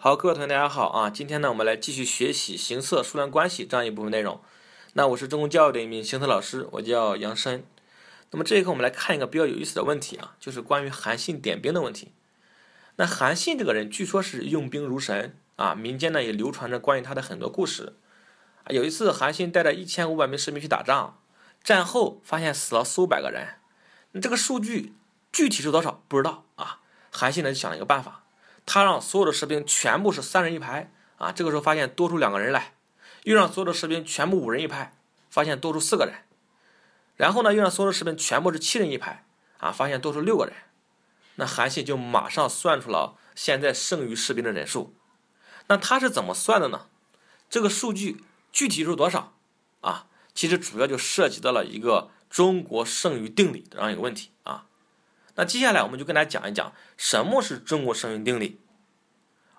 好，各位同学，大家好啊！今天呢，我们来继续学习形色数量关系这样一部分内容。那我是中公教育的一名形色老师，我叫杨申。那么这一课我们来看一个比较有意思的问题啊，就是关于韩信点兵的问题。那韩信这个人据说是用兵如神啊，民间呢也流传着关于他的很多故事。有一次，韩信带着一千五百名士兵去打仗，战后发现死了四五百个人，那这个数据具体是多少不知道啊。韩信呢就想了一个办法。他让所有的士兵全部是三人一排啊，这个时候发现多出两个人来，又让所有的士兵全部五人一排，发现多出四个人，然后呢，又让所有的士兵全部是七人一排啊，发现多出六个人，那韩信就马上算出了现在剩余士兵的人数。那他是怎么算的呢？这个数据具体是多少啊？其实主要就涉及到了一个中国剩余定理这样一个问题啊。那接下来我们就跟大家讲一讲什么是中国剩余定理，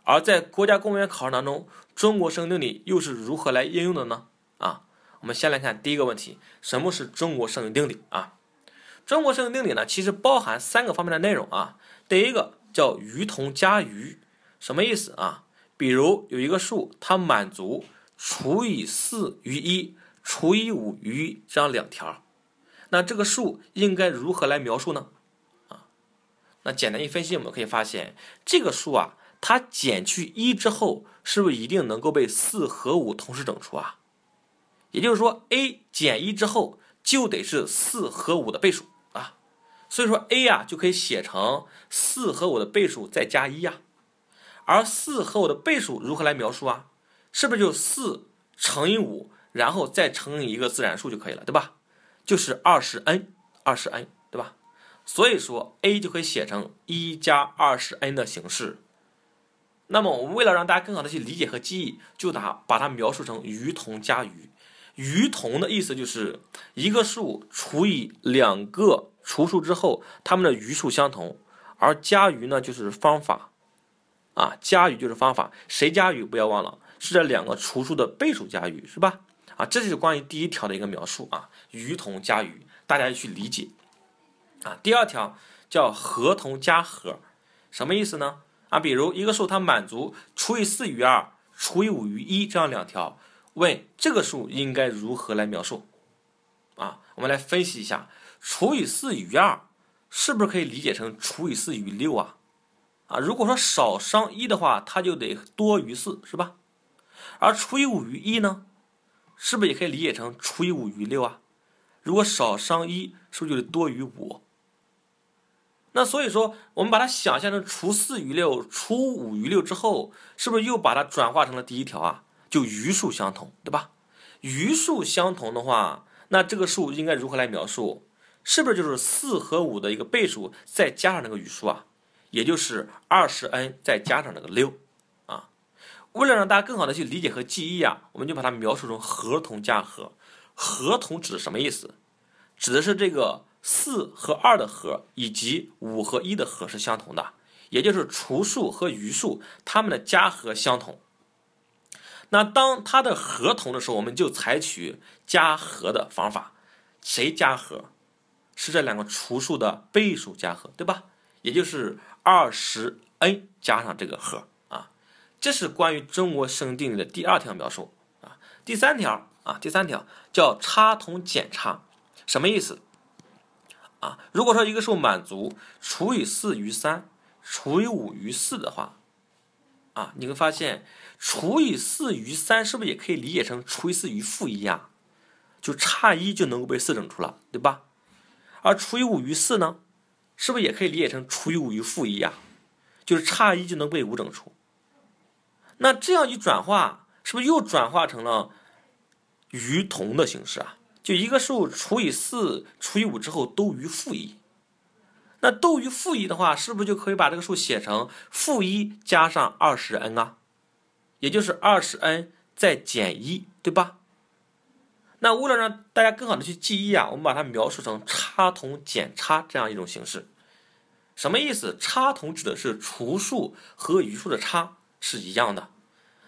而在国家公务员考试当中，中国剩余定理又是如何来应用的呢？啊，我们先来看第一个问题，什么是中国剩余定理啊？中国剩余定理呢，其实包含三个方面的内容啊。第一个叫余同加余，什么意思啊？比如有一个数，它满足除以四余一，除以五余一这样两条，那这个数应该如何来描述呢？啊那简单一分析，我们可以发现，这个数啊，它减去一之后，是不是一定能够被四和五同时整除啊？也就是说，a 减一之后，就得是四和五的倍数啊。所以说，a 呀就可以写成四和五的倍数再加一呀。而四和五的倍数如何来描述啊？是不是就四乘以五，然后再乘以一个自然数就可以了，对吧？就是二十 n，二十 n，对吧？所以说，a 就可以写成一加二十 n 的形式。那么，我们为了让大家更好的去理解和记忆，就拿把它描述成余同加余。余同的意思就是一个数除以两个除数之后，它们的余数相同；而加余呢，就是方法啊，加余就是方法。谁加余？不要忘了，是这两个除数的倍数加余，是吧？啊，这就是关于第一条的一个描述啊，余同加余，大家去理解。啊，第二条叫和同加和，什么意思呢？啊，比如一个数它满足除以四余二，除以五余一这样两条，问这个数应该如何来描述？啊，我们来分析一下，除以四余二是不是可以理解成除以四余六啊？啊，如果说少商一的话，它就得多于四，是吧？而除以五余一呢，是不是也可以理解成除以五余六啊？如果少商一，是不是就得多于五？那所以说，我们把它想象成除四余六、除五余六之后，是不是又把它转化成了第一条啊？就余数相同，对吧？余数相同的话，那这个数应该如何来描述？是不是就是四和五的一个倍数再加上那个余数啊？也就是二十 n 再加上那个六啊？为了让大家更好的去理解和记忆啊，我们就把它描述成合同加和。合同指的什么意思？指的是这个。四和二的和以及五和一的和是相同的，也就是除数和余数它们的加和相同。那当它的和同的时候，我们就采取加和的方法。谁加和？是这两个除数的倍数加和，对吧？也就是二十 n 加上这个和啊。这是关于中国生定理的第二条描述啊。第三条啊，第三条叫差同减差，什么意思？啊，如果说一个数满足除以四余三，除以五余四的话，啊，你会发现除以四余三是不是也可以理解成除以四余负一呀？就差一就能够被四整除了，对吧？而除以五余四呢，是不是也可以理解成除以五余负一呀？就是差一就能被五整除。那这样一转化，是不是又转化成了余同的形式啊？就一个数除以四除以五之后都余负一，那都余负一的话，是不是就可以把这个数写成负一加上二十 n 啊？也就是二十 n 再减一对吧？那为了让大家更好的去记忆啊，我们把它描述成差同减差这样一种形式。什么意思？差同指的是除数和余数的差是一样的。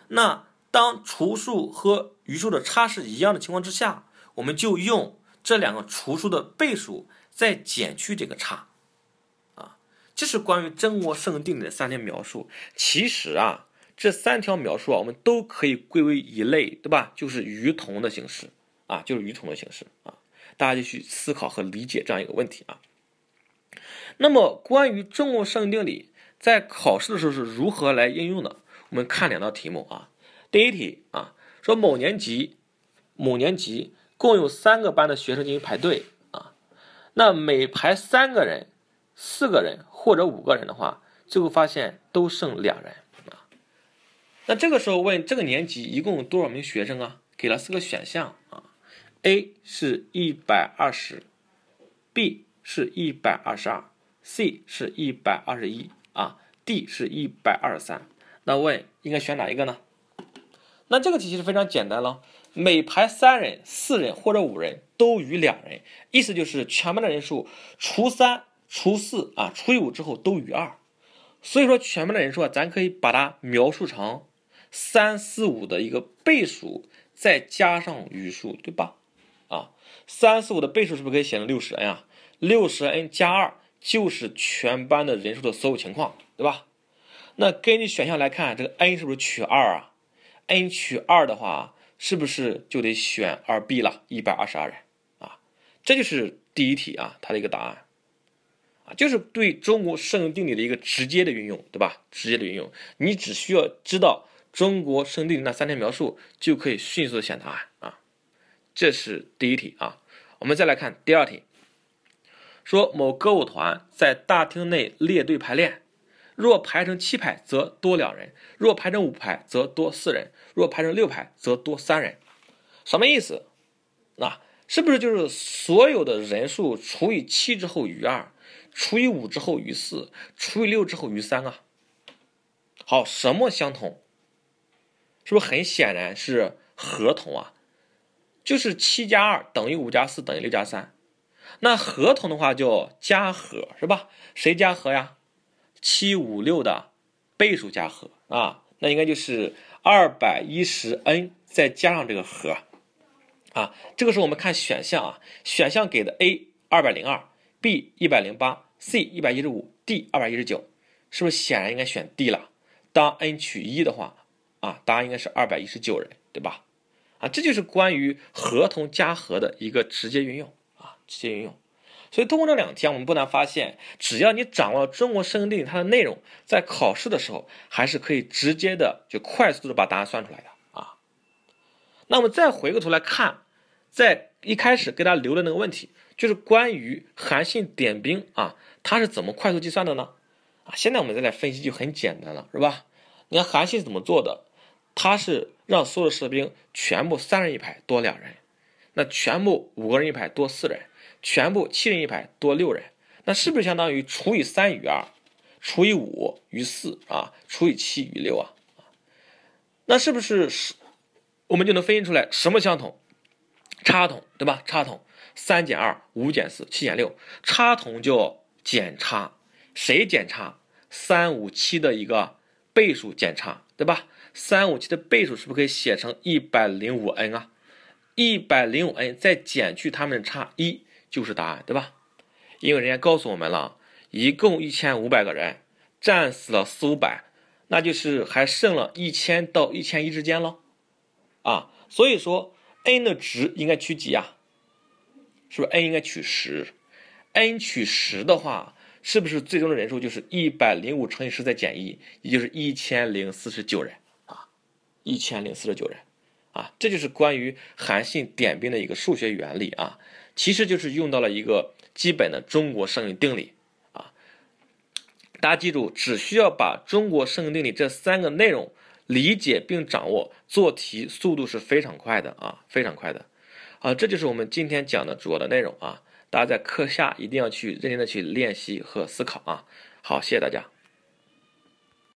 那当除数和余数的差是一样的情况之下。我们就用这两个除数的倍数再减去这个差，啊，这是关于中国剩定理的三条描述。其实啊，这三条描述啊，我们都可以归为一类，对吧？就是鱼同的形式啊，就是鱼同的形式啊。大家就去思考和理解这样一个问题啊。那么，关于中国圣定理在考试的时候是如何来应用的？我们看两道题目啊。第一题啊，说某年级某年级共有三个班的学生进行排队啊，那每排三个人、四个人或者五个人的话，最后发现都剩两人啊。那这个时候问这个年级一共有多少名学生啊？给了四个选项啊，A 是一百二十，B 是一百二十二，C 是一百二十一啊，D 是一百二十三。那问应该选哪一个呢？那这个题其实非常简单了，每排三人、四人或者五人都余两人，意思就是全班的人数除三、除四啊，除以五之后都余二。所以说全班的人数啊，咱可以把它描述成三四五的一个倍数，再加上余数，对吧？啊，三四五的倍数是不是可以写成六十 n 啊？六十 n 加二就是全班的人数的所有情况，对吧？那根据选项来看，这个 n 是不是取二啊？n 取二的话，是不是就得选二 B 了？一百二十二人啊，这就是第一题啊，它的一个答案啊，就是对中国圣定理的一个直接的运用，对吧？直接的运用，你只需要知道中国圣定理那三条描述，就可以迅速的选答案啊。这是第一题啊，我们再来看第二题，说某歌舞团在大厅内列队排练。若排成七排，则多两人；若排成五排，则多四人；若排成六排，则多三人。什么意思？啊，是不是就是所有的人数除以七之后余二，除以五之后余四，除以六之后余三啊？好，什么相同？是不是很显然是合同啊？就是七加二等于五加四等于六加三。那合同的话就加和，是吧？谁加和呀？七五六的倍数加和啊，那应该就是二百一十 n 再加上这个和啊。这个时候我们看选项啊，选项给的 A 二百零二，B 一百零八，C 一百一十五，D 二百一十九，是不是显然应该选 D 了？当 n 取一的话啊，答案应该是二百一十九人，对吧？啊，这就是关于合同加和的一个直接运用啊，直接运用。所以通过这两天，我们不难发现，只要你掌握了中国生定理它的内容，在考试的时候还是可以直接的就快速的把答案算出来的啊。那我们再回过头来看，在一开始给大家留的那个问题，就是关于韩信点兵啊，它是怎么快速计算的呢？啊，现在我们再来分析就很简单了，是吧？你看韩信是怎么做的？他是让所有的士兵全部三人一排多两人，那全部五个人一排多四人。全部七人一排多六人，那是不是相当于除以三余二，除以五余四啊，除以七余六啊？那是不是，我们就能分析出来什么相同？差同对吧？差同，三减二，五减四，七减六，差同就减差，谁减差？三五七的一个倍数减差，对吧？三五七的倍数是不是可以写成一百零五 n 啊？一百零五 n 再减去它们的差一。就是答案，对吧？因为人家告诉我们了，一共一千五百个人，战死了四五百，那就是还剩了一千到一千一之间了，啊，所以说 n 的值应该取几啊？是不是 n 应该取十？n 取十的话，是不是最终的人数就是一百零五乘以十再减一，也就是一千零四十九人啊？一千零四十九人啊，这就是关于韩信点兵的一个数学原理啊。其实就是用到了一个基本的中国剩余定理啊，大家记住，只需要把中国剩余定理这三个内容理解并掌握，做题速度是非常快的啊，非常快的。啊，这就是我们今天讲的主要的内容啊，大家在课下一定要去认真的去练习和思考啊，好，谢谢大家。